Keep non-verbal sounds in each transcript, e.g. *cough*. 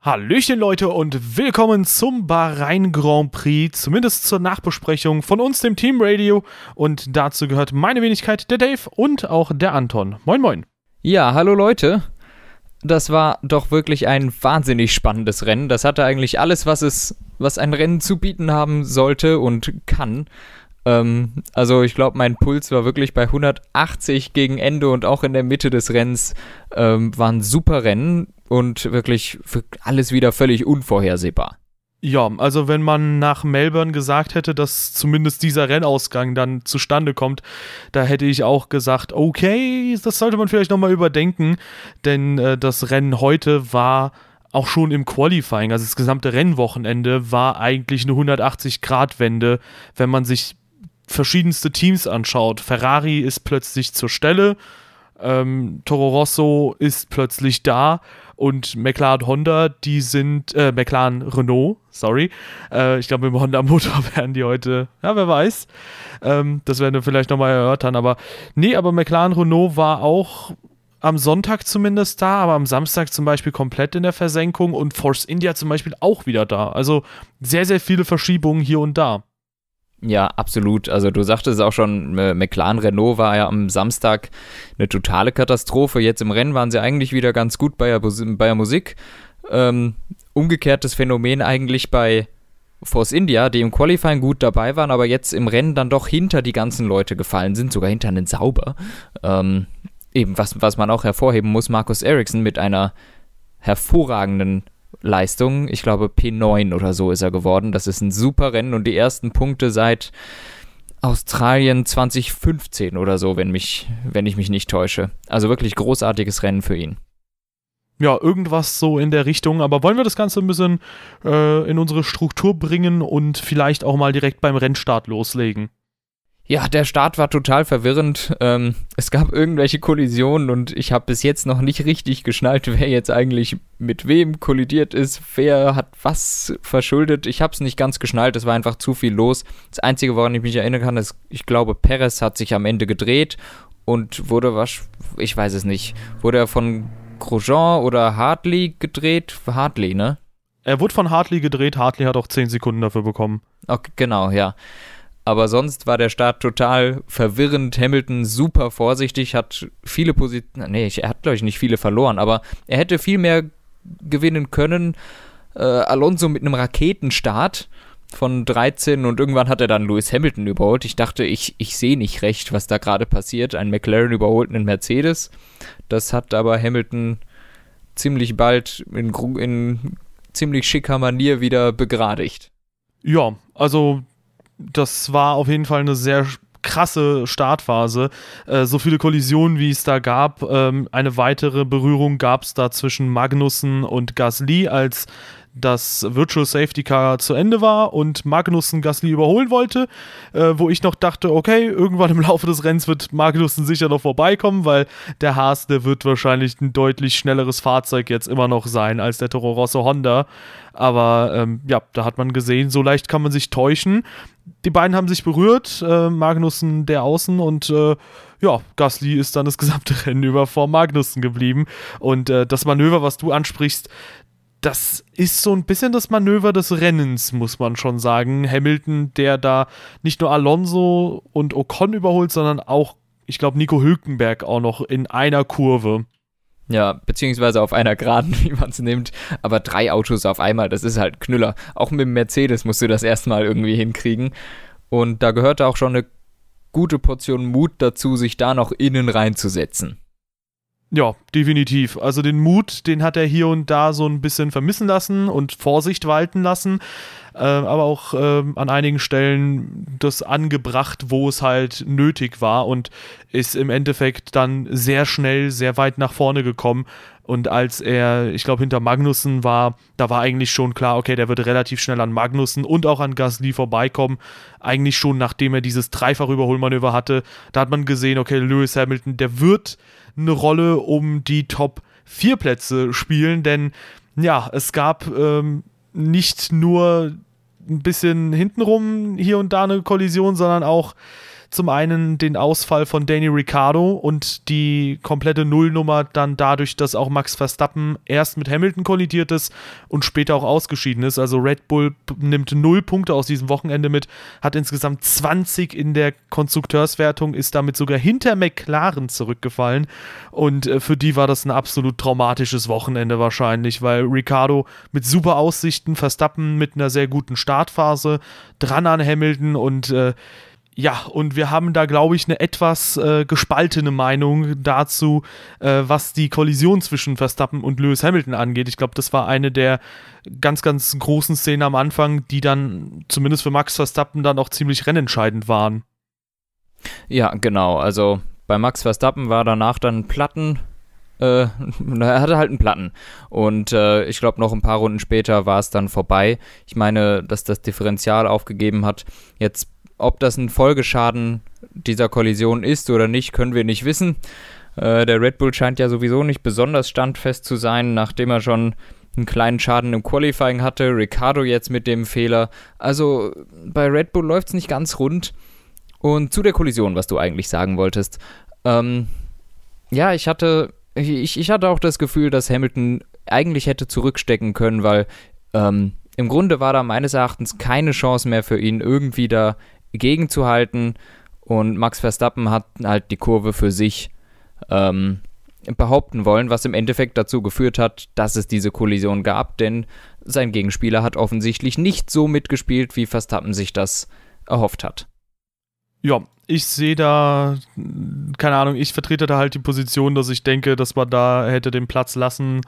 Hallöchen Leute und willkommen zum Bahrain Grand Prix, zumindest zur Nachbesprechung von uns, dem Team Radio. Und dazu gehört meine Wenigkeit, der Dave und auch der Anton. Moin, moin. Ja, hallo Leute. Das war doch wirklich ein wahnsinnig spannendes Rennen. Das hatte eigentlich alles, was es, was ein Rennen zu bieten haben sollte und kann. Ähm, also ich glaube, mein Puls war wirklich bei 180 gegen Ende und auch in der Mitte des Rennens ähm, war ein super Rennen und wirklich alles wieder völlig unvorhersehbar. Ja, also wenn man nach Melbourne gesagt hätte, dass zumindest dieser Rennausgang dann zustande kommt, da hätte ich auch gesagt, okay, das sollte man vielleicht nochmal überdenken, denn äh, das Rennen heute war auch schon im Qualifying, also das gesamte Rennwochenende war eigentlich eine 180-Grad-Wende, wenn man sich verschiedenste Teams anschaut. Ferrari ist plötzlich zur Stelle, ähm, Toro Rosso ist plötzlich da und McLaren Honda, die sind, äh, McLaren Renault, sorry. Äh, ich glaube, im Honda-Motor *laughs* werden die heute, ja, wer weiß. Ähm, das werden wir vielleicht nochmal erörtern, aber nee, aber McLaren Renault war auch am Sonntag zumindest da, aber am Samstag zum Beispiel komplett in der Versenkung und Force India zum Beispiel auch wieder da. Also sehr, sehr viele Verschiebungen hier und da. Ja, absolut. Also du sagtest auch schon, McLaren Renault war ja am Samstag eine totale Katastrophe. Jetzt im Rennen waren sie eigentlich wieder ganz gut bei der, bei der Musik. Ähm, umgekehrtes Phänomen eigentlich bei Force India, die im Qualifying gut dabei waren, aber jetzt im Rennen dann doch hinter die ganzen Leute gefallen sind, sogar hinter einen Sauber. Ähm, eben, was, was man auch hervorheben muss, Markus Ericsson mit einer hervorragenden Leistung. Ich glaube, P9 oder so ist er geworden. Das ist ein super Rennen und die ersten Punkte seit Australien 2015 oder so, wenn, mich, wenn ich mich nicht täusche. Also wirklich großartiges Rennen für ihn. Ja, irgendwas so in der Richtung. Aber wollen wir das Ganze ein bisschen äh, in unsere Struktur bringen und vielleicht auch mal direkt beim Rennstart loslegen? Ja, der Start war total verwirrend. Ähm, es gab irgendwelche Kollisionen und ich habe bis jetzt noch nicht richtig geschnallt, *laughs* wer jetzt eigentlich mit wem kollidiert ist, wer hat was verschuldet. Ich habe es nicht ganz geschnallt, es war einfach zu viel los. Das Einzige, woran ich mich erinnern kann, ist, ich glaube, Perez hat sich am Ende gedreht und wurde was, ich weiß es nicht, wurde er von Grosjean oder Hartley gedreht? Hartley, ne? Er wurde von Hartley gedreht, Hartley hat auch 10 Sekunden dafür bekommen. Okay, genau, ja aber sonst war der Start total verwirrend. Hamilton super vorsichtig, hat viele Positionen, nee, er hat glaube ich nicht viele verloren, aber er hätte viel mehr gewinnen können. Äh, Alonso mit einem Raketenstart von 13 und irgendwann hat er dann Lewis Hamilton überholt. Ich dachte, ich, ich sehe nicht recht, was da gerade passiert. Ein McLaren überholt einen Mercedes. Das hat aber Hamilton ziemlich bald in, in ziemlich schicker Manier wieder begradigt. Ja, also das war auf jeden Fall eine sehr krasse Startphase. Äh, so viele Kollisionen, wie es da gab. Ähm, eine weitere Berührung gab es da zwischen Magnussen und Gasly, als das Virtual Safety Car zu Ende war und Magnussen Gasly überholen wollte, äh, wo ich noch dachte, okay, irgendwann im Laufe des Rennens wird Magnussen sicher noch vorbeikommen, weil der Haas, der wird wahrscheinlich ein deutlich schnelleres Fahrzeug jetzt immer noch sein als der Toro Rosso Honda. Aber ähm, ja, da hat man gesehen, so leicht kann man sich täuschen. Die beiden haben sich berührt, äh, Magnussen der Außen und äh, ja, Gasly ist dann das gesamte *laughs* Rennen über vor Magnussen geblieben. Und äh, das Manöver, was du ansprichst, das ist so ein bisschen das Manöver des Rennens, muss man schon sagen. Hamilton, der da nicht nur Alonso und Ocon überholt, sondern auch, ich glaube, Nico Hülkenberg auch noch in einer Kurve. Ja, beziehungsweise auf einer Geraden, *laughs* wie man es nimmt. Aber drei Autos auf einmal, das ist halt Knüller. Auch mit dem Mercedes musst du das erstmal irgendwie hinkriegen. Und da gehörte auch schon eine gute Portion Mut dazu, sich da noch innen reinzusetzen. Ja, definitiv. Also den Mut, den hat er hier und da so ein bisschen vermissen lassen und Vorsicht walten lassen, äh, aber auch äh, an einigen Stellen das angebracht, wo es halt nötig war und ist im Endeffekt dann sehr schnell, sehr weit nach vorne gekommen. Und als er, ich glaube, hinter Magnussen war, da war eigentlich schon klar, okay, der wird relativ schnell an Magnussen und auch an Gasly vorbeikommen. Eigentlich schon nachdem er dieses Dreifach-Überholmanöver hatte, da hat man gesehen, okay, Lewis Hamilton, der wird eine Rolle um die Top 4 Plätze spielen, denn ja, es gab ähm, nicht nur ein bisschen hintenrum hier und da eine Kollision, sondern auch zum einen den Ausfall von Danny Ricciardo und die komplette Nullnummer dann dadurch, dass auch Max Verstappen erst mit Hamilton kollidiert ist und später auch ausgeschieden ist. Also Red Bull nimmt null Punkte aus diesem Wochenende mit, hat insgesamt 20 in der Konstrukteurswertung, ist damit sogar hinter McLaren zurückgefallen. Und äh, für die war das ein absolut traumatisches Wochenende wahrscheinlich, weil Ricciardo mit super Aussichten, Verstappen mit einer sehr guten Startphase, dran an Hamilton und äh, ja, und wir haben da, glaube ich, eine etwas äh, gespaltene Meinung dazu, äh, was die Kollision zwischen Verstappen und Lewis Hamilton angeht. Ich glaube, das war eine der ganz, ganz großen Szenen am Anfang, die dann zumindest für Max Verstappen dann auch ziemlich rennentscheidend waren. Ja, genau. Also bei Max Verstappen war danach dann Platten. Äh, *laughs* er hatte halt einen Platten. Und äh, ich glaube, noch ein paar Runden später war es dann vorbei. Ich meine, dass das Differential aufgegeben hat. Jetzt ob das ein Folgeschaden dieser Kollision ist oder nicht, können wir nicht wissen. Äh, der Red Bull scheint ja sowieso nicht besonders standfest zu sein, nachdem er schon einen kleinen Schaden im Qualifying hatte. Ricardo jetzt mit dem Fehler. Also bei Red Bull läuft es nicht ganz rund. Und zu der Kollision, was du eigentlich sagen wolltest. Ähm, ja, ich hatte, ich, ich hatte auch das Gefühl, dass Hamilton eigentlich hätte zurückstecken können, weil ähm, im Grunde war da meines Erachtens keine Chance mehr für ihn, irgendwie da gegenzuhalten. Und Max Verstappen hat halt die Kurve für sich ähm, behaupten wollen, was im Endeffekt dazu geführt hat, dass es diese Kollision gab, denn sein Gegenspieler hat offensichtlich nicht so mitgespielt, wie Verstappen sich das erhofft hat. Ja, ich sehe da, keine Ahnung, ich vertrete da halt die Position, dass ich denke, dass man da hätte den Platz lassen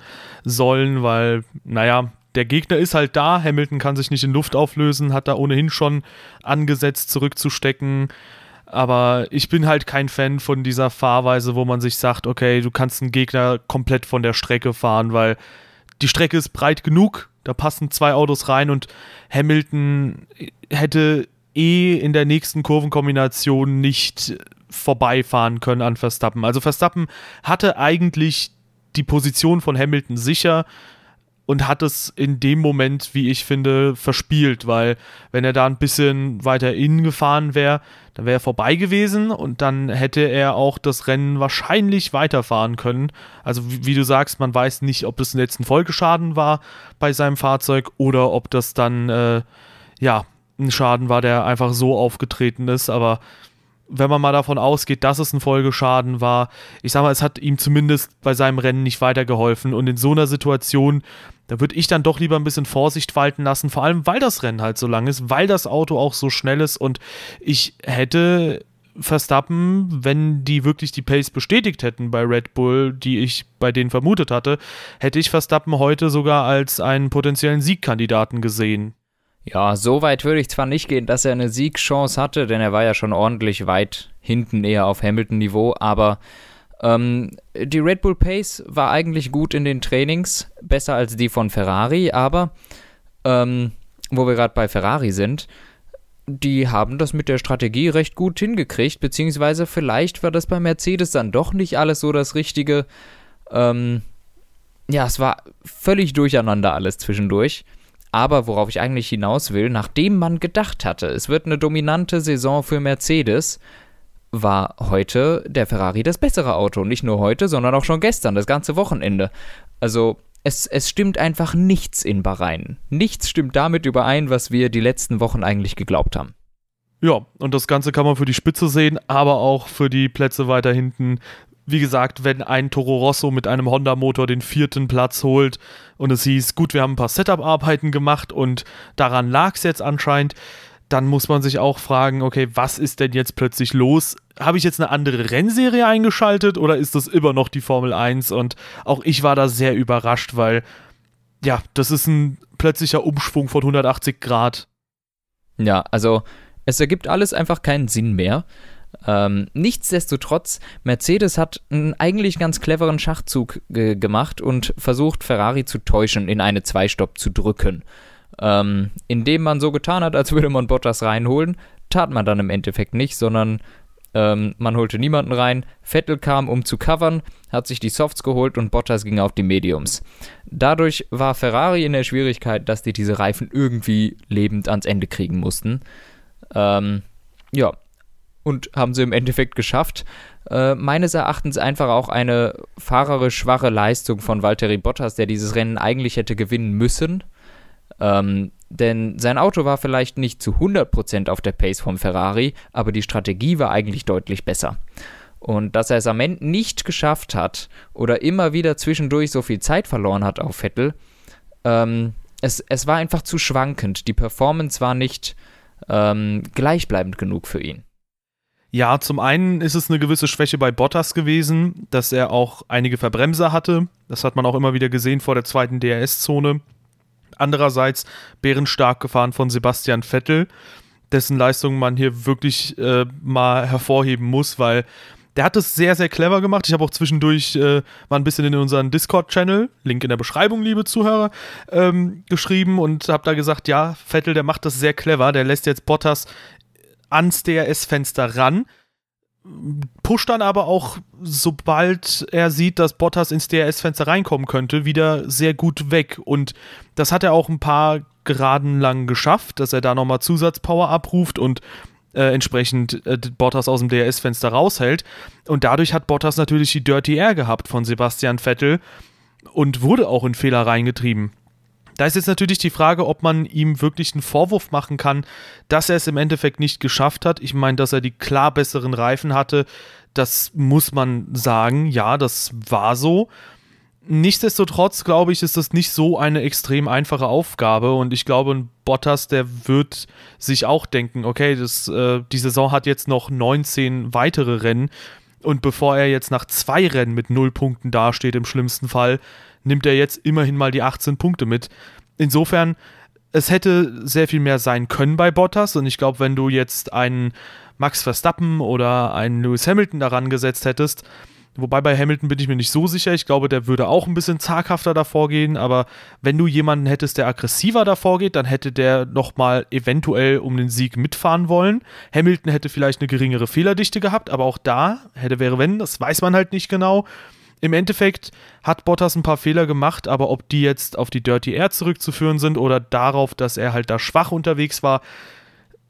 sollen, weil, naja, der Gegner ist halt da, Hamilton kann sich nicht in Luft auflösen, hat da ohnehin schon angesetzt, zurückzustecken. Aber ich bin halt kein Fan von dieser Fahrweise, wo man sich sagt, okay, du kannst einen Gegner komplett von der Strecke fahren, weil die Strecke ist breit genug, da passen zwei Autos rein und Hamilton hätte eh in der nächsten Kurvenkombination nicht vorbeifahren können an Verstappen. Also Verstappen hatte eigentlich die Position von Hamilton sicher und hat es in dem Moment, wie ich finde, verspielt, weil wenn er da ein bisschen weiter innen gefahren wäre, dann wäre er vorbei gewesen und dann hätte er auch das Rennen wahrscheinlich weiterfahren können. Also wie, wie du sagst, man weiß nicht, ob das ein Folgeschaden war bei seinem Fahrzeug oder ob das dann äh, ja ein Schaden war, der einfach so aufgetreten ist, aber wenn man mal davon ausgeht, dass es ein Folgeschaden war, ich sag mal, es hat ihm zumindest bei seinem Rennen nicht weitergeholfen. Und in so einer Situation, da würde ich dann doch lieber ein bisschen Vorsicht walten lassen, vor allem weil das Rennen halt so lang ist, weil das Auto auch so schnell ist und ich hätte Verstappen, wenn die wirklich die Pace bestätigt hätten bei Red Bull, die ich bei denen vermutet hatte, hätte ich Verstappen heute sogar als einen potenziellen Siegkandidaten gesehen. Ja, so weit würde ich zwar nicht gehen, dass er eine Siegchance hatte, denn er war ja schon ordentlich weit hinten eher auf Hamilton-Niveau, aber ähm, die Red Bull Pace war eigentlich gut in den Trainings, besser als die von Ferrari, aber ähm, wo wir gerade bei Ferrari sind, die haben das mit der Strategie recht gut hingekriegt, beziehungsweise vielleicht war das bei Mercedes dann doch nicht alles so das Richtige. Ähm, ja, es war völlig durcheinander alles zwischendurch. Aber worauf ich eigentlich hinaus will, nachdem man gedacht hatte, es wird eine dominante Saison für Mercedes, war heute der Ferrari das bessere Auto. Nicht nur heute, sondern auch schon gestern, das ganze Wochenende. Also es, es stimmt einfach nichts in Bahrain. Nichts stimmt damit überein, was wir die letzten Wochen eigentlich geglaubt haben. Ja, und das Ganze kann man für die Spitze sehen, aber auch für die Plätze weiter hinten wie gesagt, wenn ein Toro Rosso mit einem Honda-Motor den vierten Platz holt und es hieß, gut, wir haben ein paar Setup-Arbeiten gemacht und daran lag es jetzt anscheinend, dann muss man sich auch fragen, okay, was ist denn jetzt plötzlich los? Habe ich jetzt eine andere Rennserie eingeschaltet oder ist das immer noch die Formel 1? Und auch ich war da sehr überrascht, weil ja, das ist ein plötzlicher Umschwung von 180 Grad. Ja, also es ergibt alles einfach keinen Sinn mehr. Ähm, nichtsdestotrotz, Mercedes hat einen eigentlich ganz cleveren Schachzug ge gemacht und versucht, Ferrari zu täuschen, in eine Zweistopp zu drücken. Ähm, indem man so getan hat, als würde man Bottas reinholen, tat man dann im Endeffekt nicht, sondern ähm, man holte niemanden rein. Vettel kam, um zu covern, hat sich die Softs geholt und Bottas ging auf die Mediums. Dadurch war Ferrari in der Schwierigkeit, dass die diese Reifen irgendwie lebend ans Ende kriegen mussten. Ähm, ja, und haben sie im Endeffekt geschafft. Äh, meines Erachtens einfach auch eine fahrerisch schwache Leistung von Valtteri Bottas, der dieses Rennen eigentlich hätte gewinnen müssen. Ähm, denn sein Auto war vielleicht nicht zu 100% auf der Pace vom Ferrari, aber die Strategie war eigentlich deutlich besser. Und dass er es am Ende nicht geschafft hat oder immer wieder zwischendurch so viel Zeit verloren hat auf Vettel, ähm, es, es war einfach zu schwankend. Die Performance war nicht ähm, gleichbleibend genug für ihn. Ja, zum einen ist es eine gewisse Schwäche bei Bottas gewesen, dass er auch einige Verbremser hatte. Das hat man auch immer wieder gesehen vor der zweiten DRS-Zone. Andererseits bärenstark gefahren von Sebastian Vettel, dessen Leistung man hier wirklich äh, mal hervorheben muss, weil der hat es sehr, sehr clever gemacht. Ich habe auch zwischendurch äh, mal ein bisschen in unseren Discord-Channel, Link in der Beschreibung, liebe Zuhörer, ähm, geschrieben und habe da gesagt, ja, Vettel, der macht das sehr clever. Der lässt jetzt Bottas ans DRS-Fenster ran pusht dann aber auch, sobald er sieht, dass Bottas ins DRS-Fenster reinkommen könnte, wieder sehr gut weg. Und das hat er auch ein paar Geraden lang geschafft, dass er da nochmal Zusatzpower abruft und äh, entsprechend äh, Bottas aus dem DRS-Fenster raushält. Und dadurch hat Bottas natürlich die Dirty Air gehabt von Sebastian Vettel und wurde auch in Fehler reingetrieben. Da ist jetzt natürlich die Frage, ob man ihm wirklich einen Vorwurf machen kann, dass er es im Endeffekt nicht geschafft hat. Ich meine, dass er die klar besseren Reifen hatte, das muss man sagen. Ja, das war so. Nichtsdestotrotz glaube ich, ist das nicht so eine extrem einfache Aufgabe und ich glaube, ein Bottas, der wird sich auch denken, okay, das, äh, die Saison hat jetzt noch 19 weitere Rennen und bevor er jetzt nach zwei Rennen mit null Punkten dasteht, im schlimmsten Fall, nimmt er jetzt immerhin mal die 18 Punkte mit. Insofern, es hätte sehr viel mehr sein können bei Bottas und ich glaube, wenn du jetzt einen Max Verstappen oder einen Lewis Hamilton daran gesetzt hättest, Wobei bei Hamilton bin ich mir nicht so sicher. Ich glaube, der würde auch ein bisschen zaghafter davor gehen. Aber wenn du jemanden hättest, der aggressiver davor geht, dann hätte der nochmal eventuell um den Sieg mitfahren wollen. Hamilton hätte vielleicht eine geringere Fehlerdichte gehabt, aber auch da hätte, wäre, wenn, das weiß man halt nicht genau. Im Endeffekt hat Bottas ein paar Fehler gemacht, aber ob die jetzt auf die Dirty Air zurückzuführen sind oder darauf, dass er halt da schwach unterwegs war,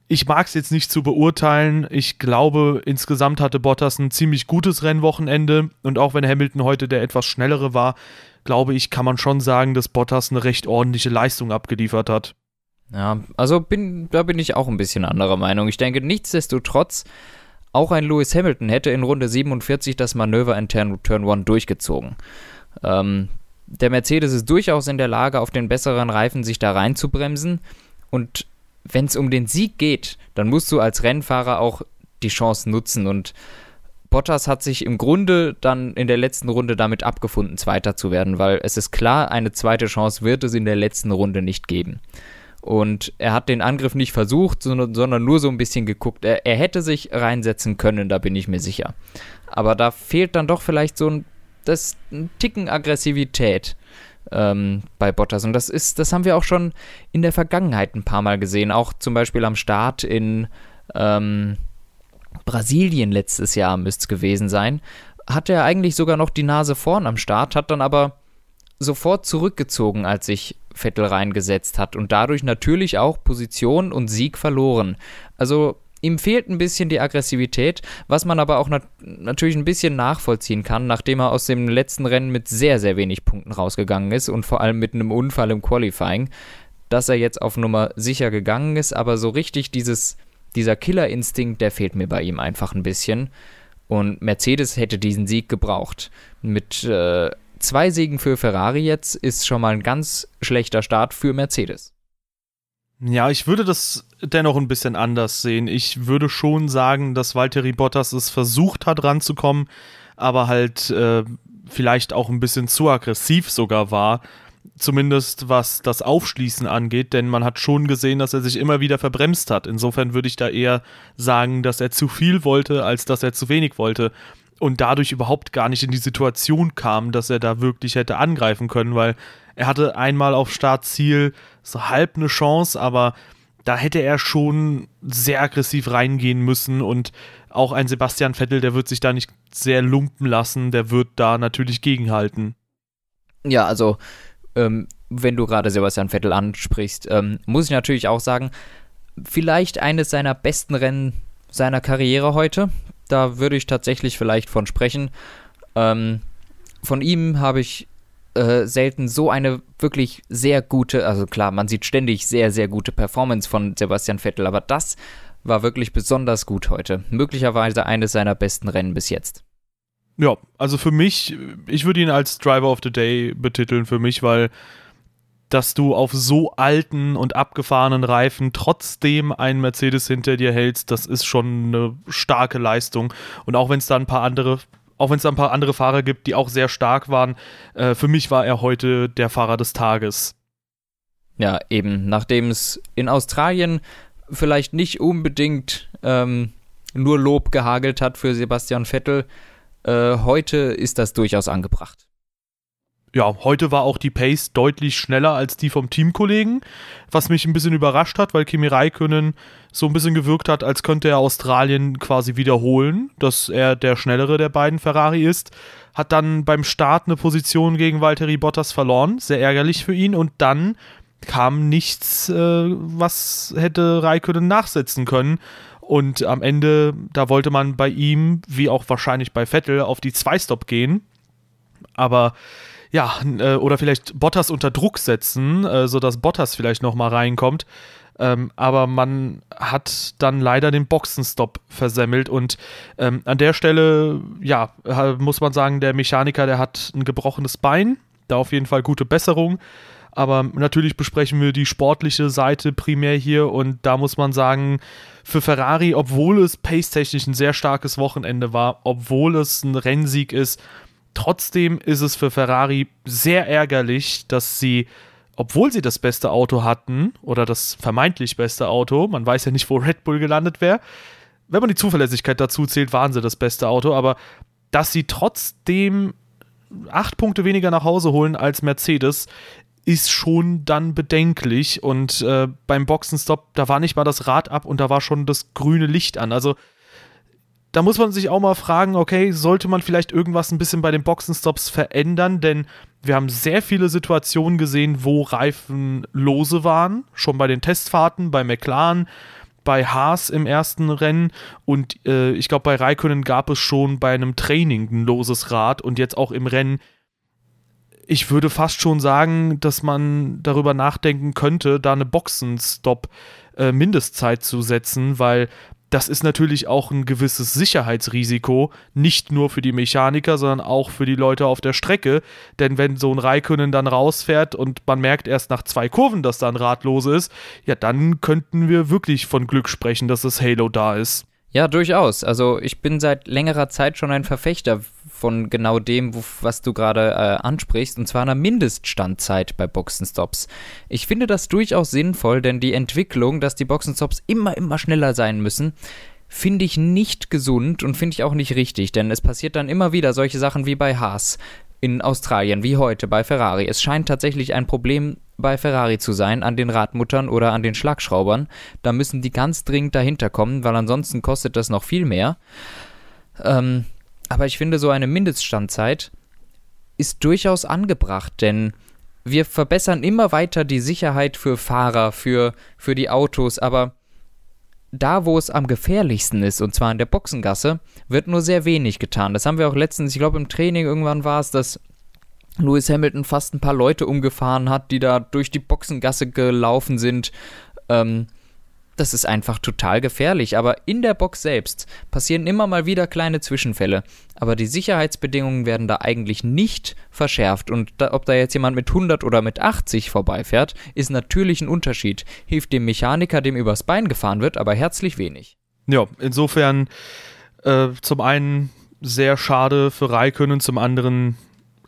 ich mag es jetzt nicht zu beurteilen. Ich glaube, insgesamt hatte Bottas ein ziemlich gutes Rennwochenende und auch wenn Hamilton heute der etwas schnellere war, glaube ich, kann man schon sagen, dass Bottas eine recht ordentliche Leistung abgeliefert hat. Ja, also bin, da bin ich auch ein bisschen anderer Meinung. Ich denke, nichtsdestotrotz auch ein Lewis Hamilton hätte in Runde 47 das Manöver in Turn, Turn 1 durchgezogen. Ähm, der Mercedes ist durchaus in der Lage, auf den besseren Reifen sich da reinzubremsen. Und wenn es um den Sieg geht, dann musst du als Rennfahrer auch die Chance nutzen. Und Bottas hat sich im Grunde dann in der letzten Runde damit abgefunden, Zweiter zu werden, weil es ist klar, eine zweite Chance wird es in der letzten Runde nicht geben. Und er hat den Angriff nicht versucht, sondern, sondern nur so ein bisschen geguckt. Er, er, hätte sich reinsetzen können, da bin ich mir sicher. Aber da fehlt dann doch vielleicht so ein, das, ein Ticken Aggressivität ähm, bei Bottas. Und das ist, das haben wir auch schon in der Vergangenheit ein paar Mal gesehen. Auch zum Beispiel am Start in ähm, Brasilien letztes Jahr müsste es gewesen sein. Hatte er eigentlich sogar noch die Nase vorn am Start, hat dann aber sofort zurückgezogen, als sich Vettel reingesetzt hat und dadurch natürlich auch Position und Sieg verloren. Also ihm fehlt ein bisschen die Aggressivität, was man aber auch nat natürlich ein bisschen nachvollziehen kann, nachdem er aus dem letzten Rennen mit sehr, sehr wenig Punkten rausgegangen ist und vor allem mit einem Unfall im Qualifying, dass er jetzt auf Nummer sicher gegangen ist, aber so richtig dieses, dieser Killerinstinkt, der fehlt mir bei ihm einfach ein bisschen. Und Mercedes hätte diesen Sieg gebraucht. Mit äh, zwei Siegen für Ferrari jetzt ist schon mal ein ganz schlechter Start für Mercedes. Ja, ich würde das dennoch ein bisschen anders sehen. Ich würde schon sagen, dass Valtteri Bottas es versucht hat ranzukommen, aber halt äh, vielleicht auch ein bisschen zu aggressiv sogar war. Zumindest was das Aufschließen angeht, denn man hat schon gesehen, dass er sich immer wieder verbremst hat. Insofern würde ich da eher sagen, dass er zu viel wollte, als dass er zu wenig wollte und dadurch überhaupt gar nicht in die Situation kam, dass er da wirklich hätte angreifen können, weil er hatte einmal auf Startziel so halb eine Chance, aber da hätte er schon sehr aggressiv reingehen müssen und auch ein Sebastian Vettel, der wird sich da nicht sehr lumpen lassen, der wird da natürlich gegenhalten. Ja, also ähm, wenn du gerade Sebastian Vettel ansprichst, ähm, muss ich natürlich auch sagen, vielleicht eines seiner besten Rennen seiner Karriere heute. Da würde ich tatsächlich vielleicht von sprechen. Ähm, von ihm habe ich äh, selten so eine wirklich sehr gute, also klar, man sieht ständig sehr, sehr gute Performance von Sebastian Vettel, aber das war wirklich besonders gut heute. Möglicherweise eines seiner besten Rennen bis jetzt. Ja, also für mich, ich würde ihn als Driver of the Day betiteln für mich, weil dass du auf so alten und abgefahrenen Reifen trotzdem einen Mercedes hinter dir hältst, das ist schon eine starke Leistung. Und auch wenn es da ein paar andere, auch wenn es ein paar andere Fahrer gibt, die auch sehr stark waren, äh, für mich war er heute der Fahrer des Tages. Ja, eben, nachdem es in Australien vielleicht nicht unbedingt ähm, nur Lob gehagelt hat für Sebastian Vettel, äh, heute ist das durchaus angebracht ja, heute war auch die Pace deutlich schneller als die vom Teamkollegen, was mich ein bisschen überrascht hat, weil Kimi Räikkönen so ein bisschen gewirkt hat, als könnte er Australien quasi wiederholen, dass er der schnellere der beiden Ferrari ist. Hat dann beim Start eine Position gegen Valtteri Bottas verloren, sehr ärgerlich für ihn. Und dann kam nichts, äh, was hätte Räikkönen nachsetzen können. Und am Ende, da wollte man bei ihm, wie auch wahrscheinlich bei Vettel, auf die Zwei-Stop gehen. Aber ja, äh, oder vielleicht Bottas unter Druck setzen, äh, sodass Bottas vielleicht nochmal reinkommt. Ähm, aber man hat dann leider den Boxenstopp versemmelt und ähm, an der Stelle, ja, muss man sagen, der Mechaniker, der hat ein gebrochenes Bein, da auf jeden Fall gute Besserung. Aber natürlich besprechen wir die sportliche Seite primär hier und da muss man sagen, für Ferrari, obwohl es pace-technisch ein sehr starkes Wochenende war, obwohl es ein Rennsieg ist, Trotzdem ist es für Ferrari sehr ärgerlich, dass sie, obwohl sie das beste Auto hatten oder das vermeintlich beste Auto, man weiß ja nicht, wo Red Bull gelandet wäre, wenn man die Zuverlässigkeit dazu zählt, waren sie das beste Auto, aber dass sie trotzdem acht Punkte weniger nach Hause holen als Mercedes, ist schon dann bedenklich. Und äh, beim Boxenstopp, da war nicht mal das Rad ab und da war schon das grüne Licht an. Also da muss man sich auch mal fragen, okay, sollte man vielleicht irgendwas ein bisschen bei den Boxenstops verändern, denn wir haben sehr viele Situationen gesehen, wo Reifen lose waren, schon bei den Testfahrten, bei McLaren, bei Haas im ersten Rennen. Und äh, ich glaube bei Raikkonen gab es schon bei einem Training ein loses Rad. Und jetzt auch im Rennen. Ich würde fast schon sagen, dass man darüber nachdenken könnte, da eine Boxenstopp äh, zu setzen, weil das ist natürlich auch ein gewisses Sicherheitsrisiko, nicht nur für die Mechaniker, sondern auch für die Leute auf der Strecke. Denn wenn so ein Raikönnen dann rausfährt und man merkt erst nach zwei Kurven, dass da ein Rad los ist, ja, dann könnten wir wirklich von Glück sprechen, dass das Halo da ist. Ja, durchaus. Also ich bin seit längerer Zeit schon ein Verfechter von genau dem, was du gerade äh, ansprichst, und zwar einer Mindeststandzeit bei Boxenstops. Ich finde das durchaus sinnvoll, denn die Entwicklung, dass die Boxenstops immer, immer schneller sein müssen, finde ich nicht gesund und finde ich auch nicht richtig, denn es passiert dann immer wieder solche Sachen wie bei Haas in Australien, wie heute bei Ferrari. Es scheint tatsächlich ein Problem bei Ferrari zu sein, an den Radmuttern oder an den Schlagschraubern. Da müssen die ganz dringend dahinter kommen, weil ansonsten kostet das noch viel mehr. Ähm, aber ich finde, so eine Mindeststandzeit ist durchaus angebracht, denn wir verbessern immer weiter die Sicherheit für Fahrer, für, für die Autos, aber da, wo es am gefährlichsten ist, und zwar in der Boxengasse, wird nur sehr wenig getan. Das haben wir auch letztens, ich glaube im Training irgendwann war es, dass Lewis Hamilton fast ein paar Leute umgefahren hat, die da durch die Boxengasse gelaufen sind. Ähm, das ist einfach total gefährlich. Aber in der Box selbst passieren immer mal wieder kleine Zwischenfälle. Aber die Sicherheitsbedingungen werden da eigentlich nicht verschärft. Und da, ob da jetzt jemand mit 100 oder mit 80 vorbeifährt, ist natürlich ein Unterschied. Hilft dem Mechaniker, dem übers Bein gefahren wird, aber herzlich wenig. Ja, insofern äh, zum einen sehr schade für Raikönnen, zum anderen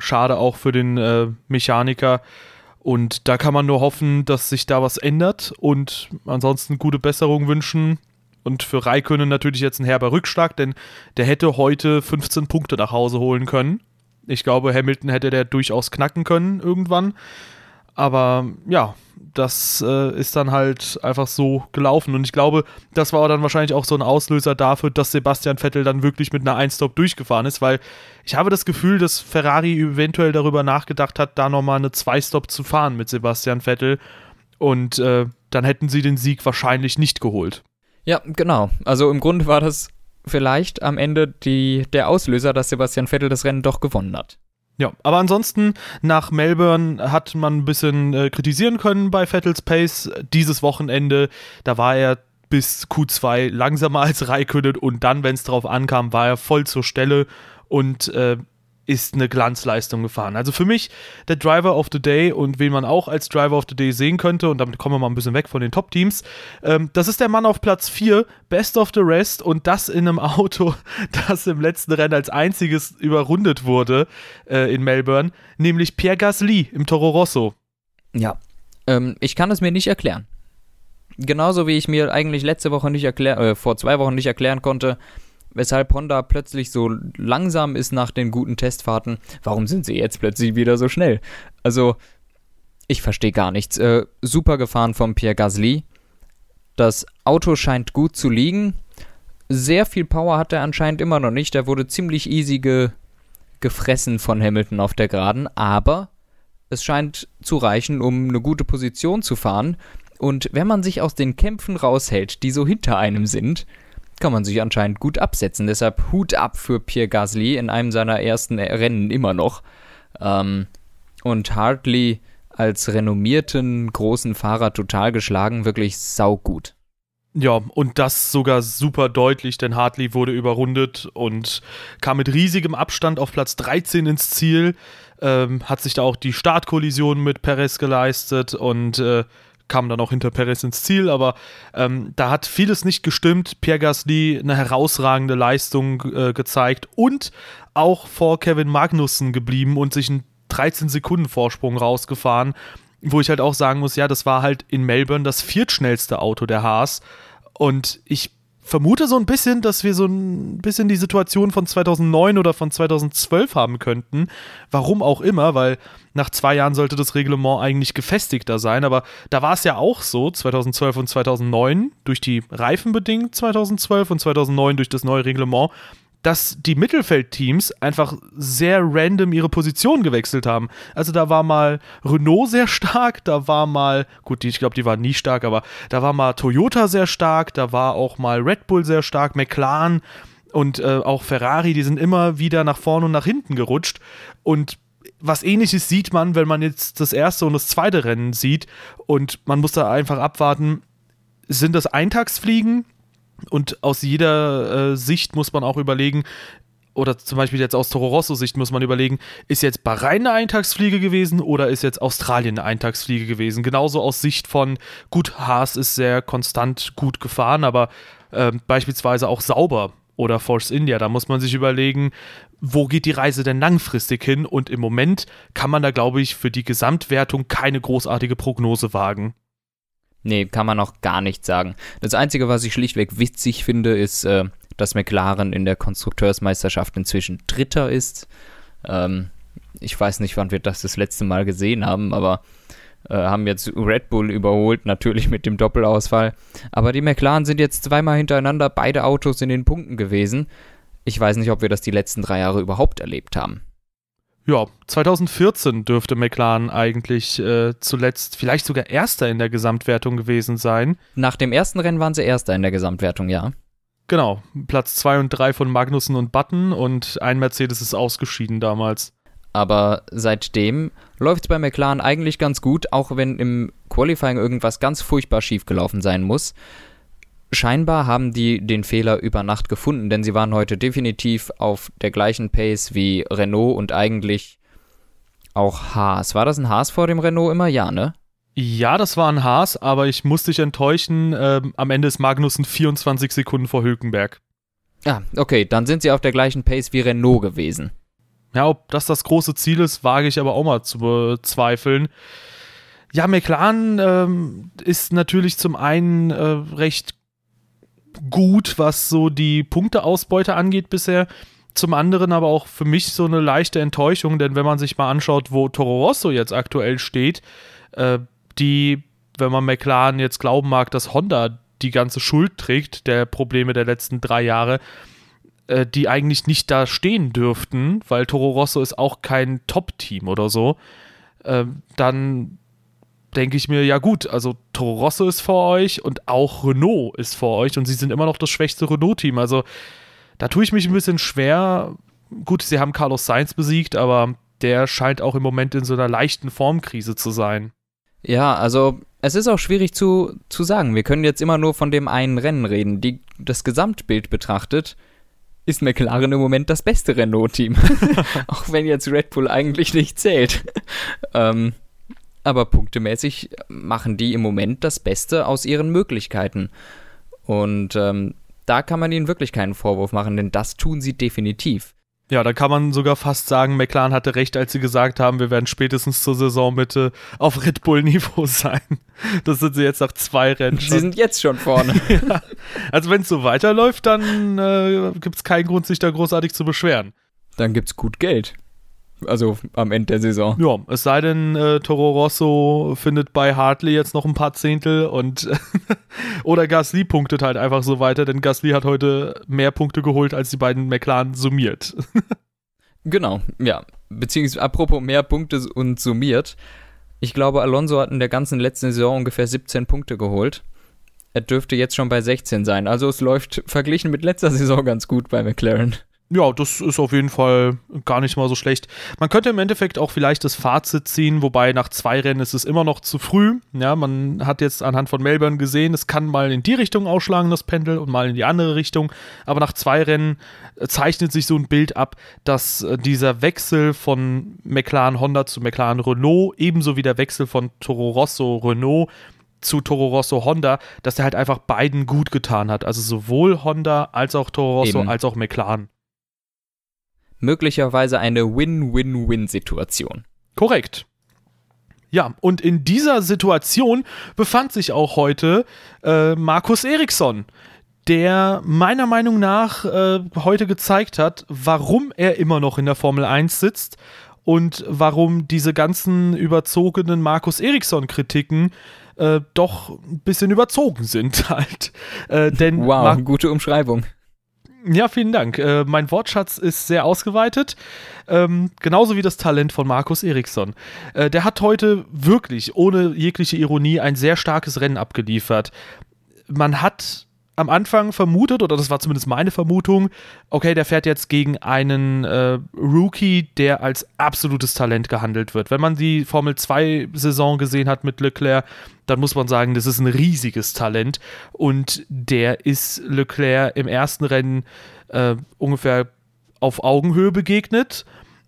schade auch für den äh, Mechaniker. Und da kann man nur hoffen, dass sich da was ändert und ansonsten gute Besserung wünschen. Und für Raikönnen natürlich jetzt ein herber Rückschlag, denn der hätte heute 15 Punkte nach Hause holen können. Ich glaube, Hamilton hätte der durchaus knacken können irgendwann. Aber ja, das äh, ist dann halt einfach so gelaufen. Und ich glaube, das war dann wahrscheinlich auch so ein Auslöser dafür, dass Sebastian Vettel dann wirklich mit einer Einstop durchgefahren ist, weil ich habe das Gefühl, dass Ferrari eventuell darüber nachgedacht hat, da nochmal eine Zwei-Stop zu fahren mit Sebastian Vettel. Und äh, dann hätten sie den Sieg wahrscheinlich nicht geholt. Ja, genau. Also im Grunde war das vielleicht am Ende die, der Auslöser, dass Sebastian Vettel das Rennen doch gewonnen hat. Ja, aber ansonsten nach Melbourne hat man ein bisschen äh, kritisieren können bei Vettels Pace. Dieses Wochenende, da war er bis Q2 langsamer als Raikkonen und dann, wenn es drauf ankam, war er voll zur Stelle und äh, ist eine Glanzleistung gefahren. Also für mich der Driver of the Day und wen man auch als Driver of the Day sehen könnte, und damit kommen wir mal ein bisschen weg von den Top-Teams, ähm, das ist der Mann auf Platz 4, Best of the Rest und das in einem *laughs* Auto, das im letzten Rennen als einziges überrundet wurde äh, in Melbourne, nämlich Pierre Gasly im Toro Rosso. Ja, ähm, ich kann es mir nicht erklären. Genauso wie ich mir eigentlich letzte Woche nicht erklären, äh, vor zwei Wochen nicht erklären konnte, weshalb Honda plötzlich so langsam ist nach den guten Testfahrten. Warum sind sie jetzt plötzlich wieder so schnell? Also, ich verstehe gar nichts. Äh, super gefahren von Pierre Gasly. Das Auto scheint gut zu liegen. Sehr viel Power hat er anscheinend immer noch nicht. Er wurde ziemlich easy ge gefressen von Hamilton auf der Geraden, aber es scheint zu reichen, um eine gute Position zu fahren. Und wenn man sich aus den Kämpfen raushält, die so hinter einem sind, kann man sich anscheinend gut absetzen. Deshalb Hut ab für Pierre Gasly in einem seiner ersten Rennen immer noch. Ähm, und Hartley als renommierten großen Fahrer total geschlagen, wirklich saugut. Ja, und das sogar super deutlich, denn Hartley wurde überrundet und kam mit riesigem Abstand auf Platz 13 ins Ziel, ähm, hat sich da auch die Startkollision mit Perez geleistet und äh, kam dann auch hinter Perez ins Ziel, aber ähm, da hat vieles nicht gestimmt. Pierre Gasly eine herausragende Leistung äh, gezeigt und auch vor Kevin Magnussen geblieben und sich einen 13 Sekunden Vorsprung rausgefahren, wo ich halt auch sagen muss, ja, das war halt in Melbourne das viertschnellste Auto der Haas und ich vermute so ein bisschen, dass wir so ein bisschen die Situation von 2009 oder von 2012 haben könnten. Warum auch immer, weil nach zwei Jahren sollte das Reglement eigentlich gefestigter sein, aber da war es ja auch so, 2012 und 2009, durch die Reifen bedingt 2012 und 2009 durch das neue Reglement, dass die Mittelfeldteams einfach sehr random ihre Position gewechselt haben. Also da war mal Renault sehr stark, da war mal, gut, ich glaube, die waren nie stark, aber da war mal Toyota sehr stark, da war auch mal Red Bull sehr stark, McLaren und äh, auch Ferrari, die sind immer wieder nach vorne und nach hinten gerutscht. Und was ähnliches sieht man, wenn man jetzt das erste und das zweite Rennen sieht. Und man muss da einfach abwarten, sind das Eintagsfliegen? Und aus jeder äh, Sicht muss man auch überlegen, oder zum Beispiel jetzt aus Toro Rosso Sicht muss man überlegen, ist jetzt Bahrain eine Eintagsfliege gewesen oder ist jetzt Australien eine Eintagsfliege gewesen? Genauso aus Sicht von, gut, Haas ist sehr konstant gut gefahren, aber äh, beispielsweise auch sauber oder Force India, da muss man sich überlegen, wo geht die Reise denn langfristig hin? Und im Moment kann man da, glaube ich, für die Gesamtwertung keine großartige Prognose wagen. Nee, kann man auch gar nicht sagen. Das Einzige, was ich schlichtweg witzig finde, ist, äh, dass McLaren in der Konstrukteursmeisterschaft inzwischen Dritter ist. Ähm, ich weiß nicht, wann wir das das letzte Mal gesehen haben, aber äh, haben jetzt Red Bull überholt, natürlich mit dem Doppelausfall. Aber die McLaren sind jetzt zweimal hintereinander beide Autos in den Punkten gewesen. Ich weiß nicht, ob wir das die letzten drei Jahre überhaupt erlebt haben. Ja, 2014 dürfte McLaren eigentlich äh, zuletzt vielleicht sogar Erster in der Gesamtwertung gewesen sein. Nach dem ersten Rennen waren sie Erster in der Gesamtwertung, ja. Genau, Platz 2 und 3 von Magnussen und Button und ein Mercedes ist ausgeschieden damals. Aber seitdem läuft es bei McLaren eigentlich ganz gut, auch wenn im Qualifying irgendwas ganz furchtbar schiefgelaufen sein muss scheinbar haben die den Fehler über Nacht gefunden, denn sie waren heute definitiv auf der gleichen Pace wie Renault und eigentlich auch Haas. War das ein Haas vor dem Renault immer? Ja, ne? Ja, das war ein Haas, aber ich muss dich enttäuschen. Ähm, am Ende ist Magnussen 24 Sekunden vor Hülkenberg. Ah, okay, dann sind sie auf der gleichen Pace wie Renault gewesen. Ja, ob das das große Ziel ist, wage ich aber auch mal zu bezweifeln. Ja, McLaren ähm, ist natürlich zum einen äh, recht gut, was so die Punkteausbeute angeht bisher. Zum anderen aber auch für mich so eine leichte Enttäuschung, denn wenn man sich mal anschaut, wo Toro Rosso jetzt aktuell steht, äh, die, wenn man McLaren jetzt glauben mag, dass Honda die ganze Schuld trägt der Probleme der letzten drei Jahre, äh, die eigentlich nicht da stehen dürften, weil Toro Rosso ist auch kein Top-Team oder so, äh, dann denke ich mir, ja gut, also Toro Rosso ist vor euch und auch Renault ist vor euch und sie sind immer noch das schwächste Renault-Team. Also da tue ich mich ein bisschen schwer. Gut, sie haben Carlos Sainz besiegt, aber der scheint auch im Moment in so einer leichten Formkrise zu sein. Ja, also es ist auch schwierig zu, zu sagen. Wir können jetzt immer nur von dem einen Rennen reden. Die, das Gesamtbild betrachtet ist McLaren im Moment das beste Renault-Team. *laughs* auch wenn jetzt Red Bull eigentlich nicht zählt. *laughs* ähm, aber punktemäßig machen die im Moment das Beste aus ihren Möglichkeiten. Und ähm, da kann man ihnen wirklich keinen Vorwurf machen, denn das tun sie definitiv. Ja, da kann man sogar fast sagen, McLaren hatte recht, als sie gesagt haben, wir werden spätestens zur Saisonmitte auf Red Bull-Niveau *laughs* sein. Das sind sie jetzt nach zwei Rennen. Sie sind jetzt schon vorne. *laughs* ja. Also wenn es so weiterläuft, dann äh, gibt es keinen Grund, sich da großartig zu beschweren. Dann gibt es gut Geld. Also am Ende der Saison. Ja, es sei denn, äh, Toro Rosso findet bei Hartley jetzt noch ein paar Zehntel und *laughs* oder Gasly punktet halt einfach so weiter, denn Gasly hat heute mehr Punkte geholt als die beiden McLaren summiert. *laughs* genau, ja. Beziehungsweise apropos mehr Punkte und summiert. Ich glaube, Alonso hat in der ganzen letzten Saison ungefähr 17 Punkte geholt. Er dürfte jetzt schon bei 16 sein. Also es läuft verglichen mit letzter Saison ganz gut bei McLaren. Ja, das ist auf jeden Fall gar nicht mal so schlecht. Man könnte im Endeffekt auch vielleicht das Fazit ziehen, wobei nach zwei Rennen ist es immer noch zu früh. Ja, man hat jetzt anhand von Melbourne gesehen, es kann mal in die Richtung ausschlagen, das Pendel, und mal in die andere Richtung. Aber nach zwei Rennen äh, zeichnet sich so ein Bild ab, dass äh, dieser Wechsel von McLaren Honda zu McLaren Renault, ebenso wie der Wechsel von Toro Rosso Renault, zu Toro Rosso Honda, dass er halt einfach beiden gut getan hat. Also sowohl Honda als auch Toro Rosso Eben. als auch McLaren möglicherweise eine Win-Win-Win-Situation. Korrekt. Ja, und in dieser Situation befand sich auch heute äh, Markus Eriksson, der meiner Meinung nach äh, heute gezeigt hat, warum er immer noch in der Formel 1 sitzt und warum diese ganzen überzogenen Markus Eriksson-Kritiken äh, doch ein bisschen überzogen sind *laughs* halt. Äh, denn wow, Mar gute Umschreibung. Ja, vielen Dank. Äh, mein Wortschatz ist sehr ausgeweitet, ähm, genauso wie das Talent von Markus Eriksson. Äh, der hat heute wirklich, ohne jegliche Ironie, ein sehr starkes Rennen abgeliefert. Man hat am Anfang vermutet, oder das war zumindest meine Vermutung, okay, der fährt jetzt gegen einen äh, Rookie, der als absolutes Talent gehandelt wird. Wenn man die Formel 2-Saison gesehen hat mit Leclerc, dann muss man sagen, das ist ein riesiges Talent. Und der ist Leclerc im ersten Rennen äh, ungefähr auf Augenhöhe begegnet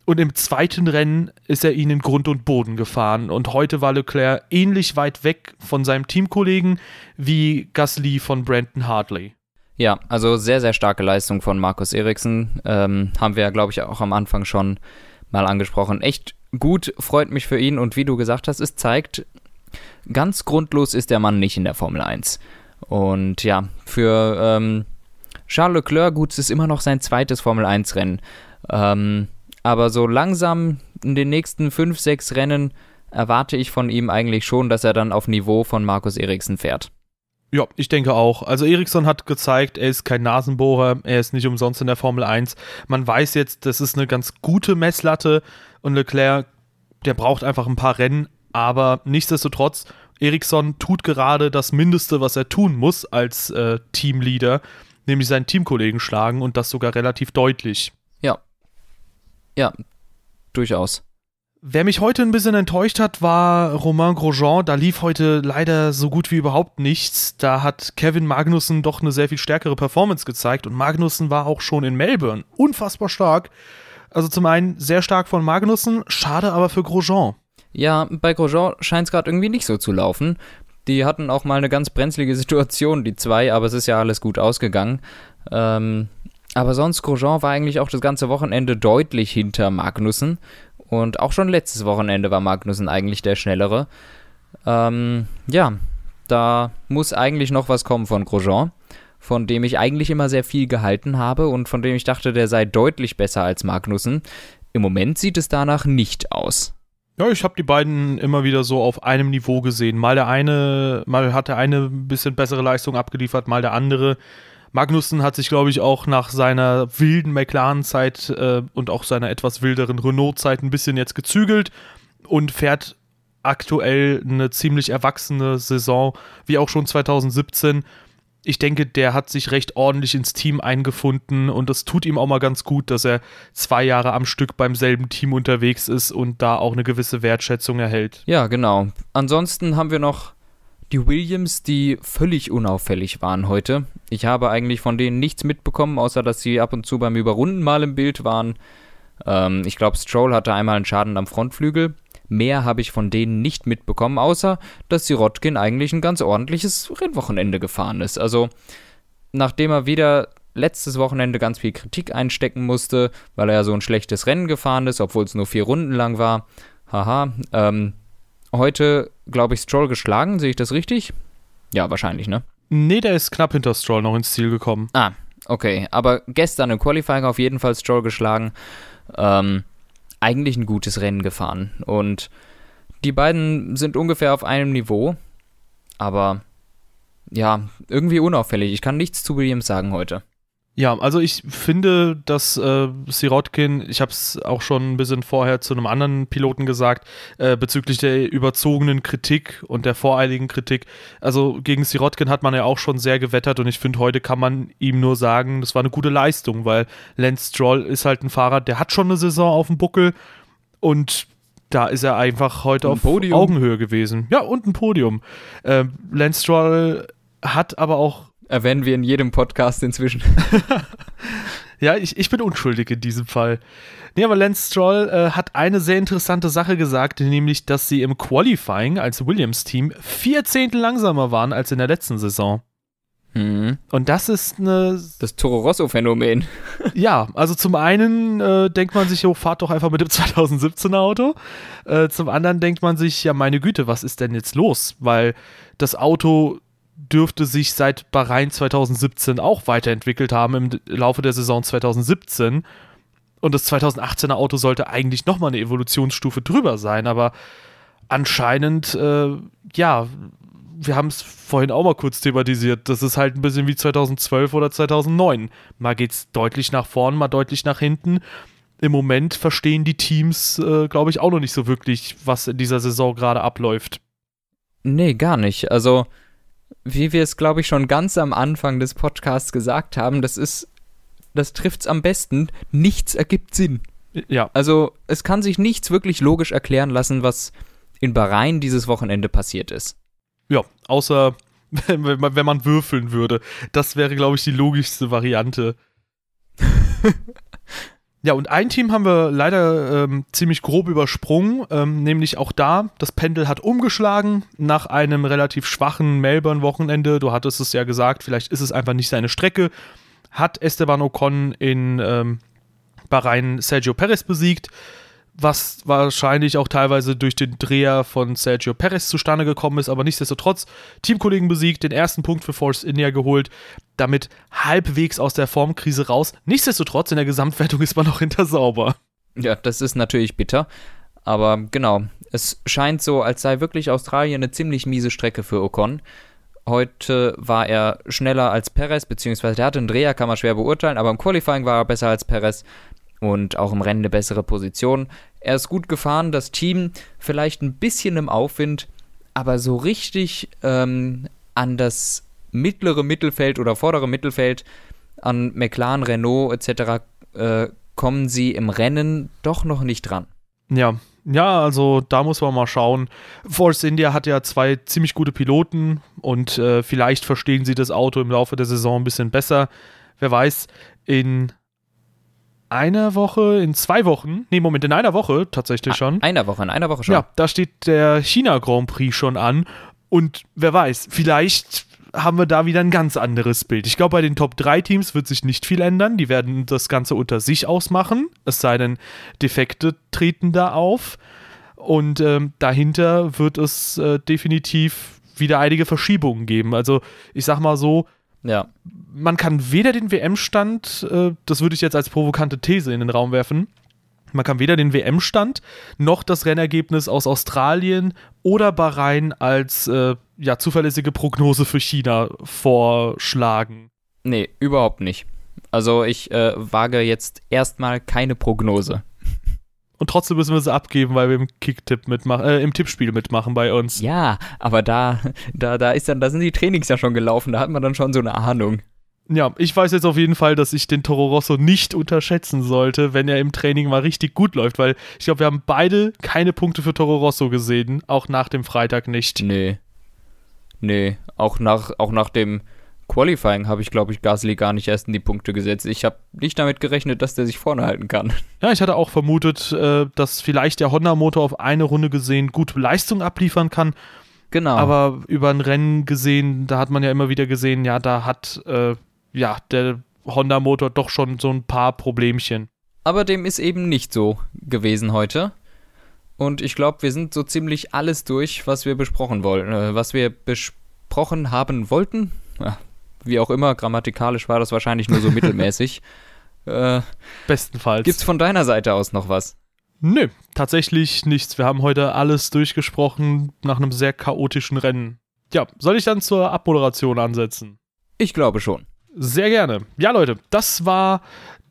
und im zweiten Rennen ist er ihnen Grund und Boden gefahren. Und heute war Leclerc ähnlich weit weg von seinem Teamkollegen wie Gasly von Brandon Hartley. Ja, also sehr, sehr starke Leistung von Markus Eriksen. Ähm, haben wir ja, glaube ich, auch am Anfang schon mal angesprochen. Echt gut, freut mich für ihn. Und wie du gesagt hast, es zeigt, ganz grundlos ist der Mann nicht in der Formel 1. Und ja, für ähm, Charles Leclerc, gut, es ist immer noch sein zweites Formel 1-Rennen. Ähm, aber so langsam in den nächsten fünf, sechs Rennen erwarte ich von ihm eigentlich schon, dass er dann auf Niveau von Markus Eriksen fährt. Ja, ich denke auch. Also Eriksson hat gezeigt, er ist kein Nasenbohrer, er ist nicht umsonst in der Formel 1. Man weiß jetzt, das ist eine ganz gute Messlatte und Leclerc, der braucht einfach ein paar Rennen, aber nichtsdestotrotz, Eriksson tut gerade das Mindeste, was er tun muss als äh, Teamleader, nämlich seinen Teamkollegen schlagen und das sogar relativ deutlich. Ja, durchaus. Wer mich heute ein bisschen enttäuscht hat, war Romain Grosjean. Da lief heute leider so gut wie überhaupt nichts. Da hat Kevin Magnussen doch eine sehr viel stärkere Performance gezeigt und Magnussen war auch schon in Melbourne unfassbar stark. Also zum einen sehr stark von Magnussen, schade aber für Grosjean. Ja, bei Grosjean scheint es gerade irgendwie nicht so zu laufen. Die hatten auch mal eine ganz brenzlige Situation, die zwei, aber es ist ja alles gut ausgegangen. Ähm, aber sonst, Grosjean war eigentlich auch das ganze Wochenende deutlich hinter Magnussen. Und auch schon letztes Wochenende war Magnussen eigentlich der Schnellere. Ähm, ja, da muss eigentlich noch was kommen von Grosjean, von dem ich eigentlich immer sehr viel gehalten habe und von dem ich dachte, der sei deutlich besser als Magnussen. Im Moment sieht es danach nicht aus. Ja, ich habe die beiden immer wieder so auf einem Niveau gesehen. Mal der eine, mal hat der eine ein bisschen bessere Leistung abgeliefert, mal der andere. Magnussen hat sich, glaube ich, auch nach seiner wilden McLaren-Zeit äh, und auch seiner etwas wilderen Renault-Zeit ein bisschen jetzt gezügelt und fährt aktuell eine ziemlich erwachsene Saison, wie auch schon 2017. Ich denke, der hat sich recht ordentlich ins Team eingefunden und es tut ihm auch mal ganz gut, dass er zwei Jahre am Stück beim selben Team unterwegs ist und da auch eine gewisse Wertschätzung erhält. Ja, genau. Ansonsten haben wir noch die Williams, die völlig unauffällig waren heute. Ich habe eigentlich von denen nichts mitbekommen, außer dass sie ab und zu beim Überrunden mal im Bild waren. Ähm, ich glaube, Stroll hatte einmal einen Schaden am Frontflügel. Mehr habe ich von denen nicht mitbekommen, außer dass Sirotkin eigentlich ein ganz ordentliches Rennwochenende gefahren ist. Also, nachdem er wieder letztes Wochenende ganz viel Kritik einstecken musste, weil er ja so ein schlechtes Rennen gefahren ist, obwohl es nur vier Runden lang war. Haha. Ähm, heute, glaube ich, Stroll geschlagen. Sehe ich das richtig? Ja, wahrscheinlich, ne? Nee, der ist knapp hinter Stroll noch ins Ziel gekommen. Ah, okay. Aber gestern im Qualifying auf jeden Fall Stroll geschlagen. Ähm, eigentlich ein gutes Rennen gefahren. Und die beiden sind ungefähr auf einem Niveau. Aber ja, irgendwie unauffällig. Ich kann nichts zu Williams sagen heute. Ja, also ich finde, dass äh, Sirotkin, ich habe es auch schon ein bisschen vorher zu einem anderen Piloten gesagt, äh, bezüglich der überzogenen Kritik und der voreiligen Kritik. Also gegen Sirotkin hat man ja auch schon sehr gewettert und ich finde, heute kann man ihm nur sagen, das war eine gute Leistung, weil Lance Stroll ist halt ein Fahrer, der hat schon eine Saison auf dem Buckel und da ist er einfach heute auf Podium. Augenhöhe gewesen. Ja, und ein Podium. Äh, Lance Stroll hat aber auch Erwähnen wir in jedem Podcast inzwischen. *laughs* ja, ich, ich bin unschuldig in diesem Fall. Nee, aber Lance Stroll äh, hat eine sehr interessante Sache gesagt, nämlich, dass sie im Qualifying als Williams-Team vier Zehntel langsamer waren als in der letzten Saison. Mhm. Und das ist eine. Das Toro Rosso-Phänomen. *laughs* ja, also zum einen äh, denkt man sich, oh, fahrt doch einfach mit dem *laughs* 2017er Auto. Äh, zum anderen denkt man sich, ja, meine Güte, was ist denn jetzt los? Weil das Auto dürfte sich seit Bahrain 2017 auch weiterentwickelt haben im Laufe der Saison 2017. Und das 2018er Auto sollte eigentlich nochmal eine Evolutionsstufe drüber sein, aber anscheinend, äh, ja, wir haben es vorhin auch mal kurz thematisiert. Das ist halt ein bisschen wie 2012 oder 2009. Mal geht es deutlich nach vorn, mal deutlich nach hinten. Im Moment verstehen die Teams, äh, glaube ich, auch noch nicht so wirklich, was in dieser Saison gerade abläuft. Nee, gar nicht. Also, wie wir es, glaube ich, schon ganz am Anfang des Podcasts gesagt haben, das ist, das trifft es am besten. Nichts ergibt Sinn. Ja. Also, es kann sich nichts wirklich logisch erklären lassen, was in Bahrain dieses Wochenende passiert ist. Ja, außer *laughs* wenn man, wenn man würfeln würde. Das wäre, glaube ich, die logischste Variante. *laughs* Ja, und ein Team haben wir leider ähm, ziemlich grob übersprungen, ähm, nämlich auch da, das Pendel hat umgeschlagen nach einem relativ schwachen Melbourne-Wochenende. Du hattest es ja gesagt, vielleicht ist es einfach nicht seine Strecke. Hat Esteban Ocon in ähm, Bahrain Sergio Perez besiegt was wahrscheinlich auch teilweise durch den Dreher von Sergio Perez zustande gekommen ist, aber nichtsdestotrotz Teamkollegen besiegt, den ersten Punkt für Force India geholt, damit halbwegs aus der Formkrise raus. Nichtsdestotrotz in der Gesamtwertung ist man noch hinter sauber. Ja, das ist natürlich bitter, aber genau, es scheint so, als sei wirklich Australien eine ziemlich miese Strecke für Ocon. Heute war er schneller als Perez, beziehungsweise der hatte einen Dreher, kann man schwer beurteilen, aber im Qualifying war er besser als Perez und auch im Rennen eine bessere Position. Er ist gut gefahren, das Team vielleicht ein bisschen im Aufwind, aber so richtig ähm, an das mittlere Mittelfeld oder vordere Mittelfeld, an McLaren, Renault etc. Äh, kommen sie im Rennen doch noch nicht dran. Ja, ja, also da muss man mal schauen. Force India hat ja zwei ziemlich gute Piloten und äh, vielleicht verstehen sie das Auto im Laufe der Saison ein bisschen besser. Wer weiß, in einer Woche, in zwei Wochen, nee, Moment, in einer Woche tatsächlich schon. Einer Woche, in einer Woche schon. Ja, da steht der China Grand Prix schon an. Und wer weiß, vielleicht haben wir da wieder ein ganz anderes Bild. Ich glaube, bei den Top 3 Teams wird sich nicht viel ändern. Die werden das Ganze unter sich ausmachen. Es sei denn, Defekte treten da auf. Und ähm, dahinter wird es äh, definitiv wieder einige Verschiebungen geben. Also, ich sag mal so, ja. Man kann weder den WM-Stand, äh, das würde ich jetzt als provokante These in den Raum werfen, man kann weder den WM-Stand noch das Rennergebnis aus Australien oder Bahrain als äh, ja, zuverlässige Prognose für China vorschlagen. Nee, überhaupt nicht. Also ich äh, wage jetzt erstmal keine Prognose. und trotzdem müssen wir sie abgeben, weil wir im Kicktipp mitmachen, äh, im Tippspiel mitmachen bei uns. Ja, aber da, da, da ist dann, da sind die Trainings ja schon gelaufen, da hat man dann schon so eine Ahnung. Ja, ich weiß jetzt auf jeden Fall, dass ich den Toro Rosso nicht unterschätzen sollte, wenn er im Training mal richtig gut läuft, weil ich glaube, wir haben beide keine Punkte für Toro Rosso gesehen, auch nach dem Freitag nicht. Nee. Nee, auch nach, auch nach dem Qualifying habe ich, glaube ich, Gasly gar nicht erst in die Punkte gesetzt. Ich habe nicht damit gerechnet, dass der sich vorne halten kann. *laughs* Ja, ich hatte auch vermutet, äh, dass vielleicht der Honda-Motor auf eine Runde gesehen gute Leistung abliefern kann. Genau. Aber über ein Rennen gesehen, da hat man ja immer wieder gesehen, ja, da hat äh, ja der Honda-Motor doch schon so ein paar Problemchen. Aber dem ist eben nicht so gewesen heute. Und ich glaube, wir sind so ziemlich alles durch, was wir besprochen wollten, äh, was wir besprochen haben wollten. Ja, wie auch immer, grammatikalisch war das wahrscheinlich nur so *laughs* mittelmäßig. Äh, Bestenfalls. gibt's von deiner Seite aus noch was? Nö, tatsächlich nichts. Wir haben heute alles durchgesprochen nach einem sehr chaotischen Rennen. Ja, soll ich dann zur Abmoderation ansetzen? Ich glaube schon. Sehr gerne. Ja, Leute, das war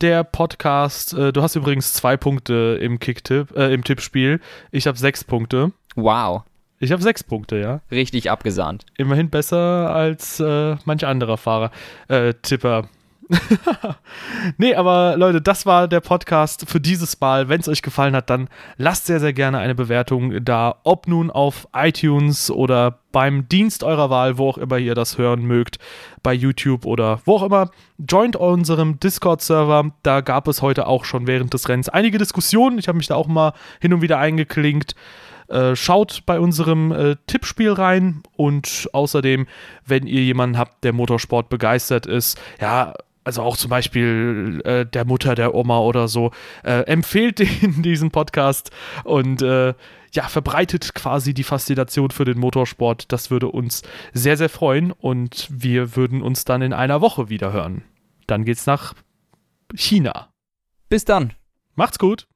der Podcast. Äh, Du hast übrigens zwei Punkte im Kicktipp, äh, im Tippspiel. Ich habe sechs Punkte. Wow. Ich habe sechs Punkte, ja. Richtig abgesahnt. Immerhin besser als äh, manch anderer Fahrer. Äh, Tipper. *laughs* nee, aber Leute, das war der Podcast für dieses Mal. Wenn es euch gefallen hat, dann lasst sehr, sehr gerne eine Bewertung da. Ob nun auf iTunes oder beim Dienst eurer Wahl, wo auch immer ihr das hören mögt, bei YouTube oder wo auch immer. Joint unserem Discord-Server. Da gab es heute auch schon während des Rennens einige Diskussionen. Ich habe mich da auch mal hin und wieder eingeklinkt. Äh, schaut bei unserem äh, Tippspiel rein und außerdem, wenn ihr jemanden habt, der Motorsport begeistert ist, ja, also auch zum Beispiel äh, der Mutter der Oma oder so, äh, empfehlt *laughs* den diesen Podcast und äh, ja, verbreitet quasi die Faszination für den Motorsport. Das würde uns sehr, sehr freuen und wir würden uns dann in einer Woche wieder hören. Dann geht's nach China. Bis dann. Macht's gut.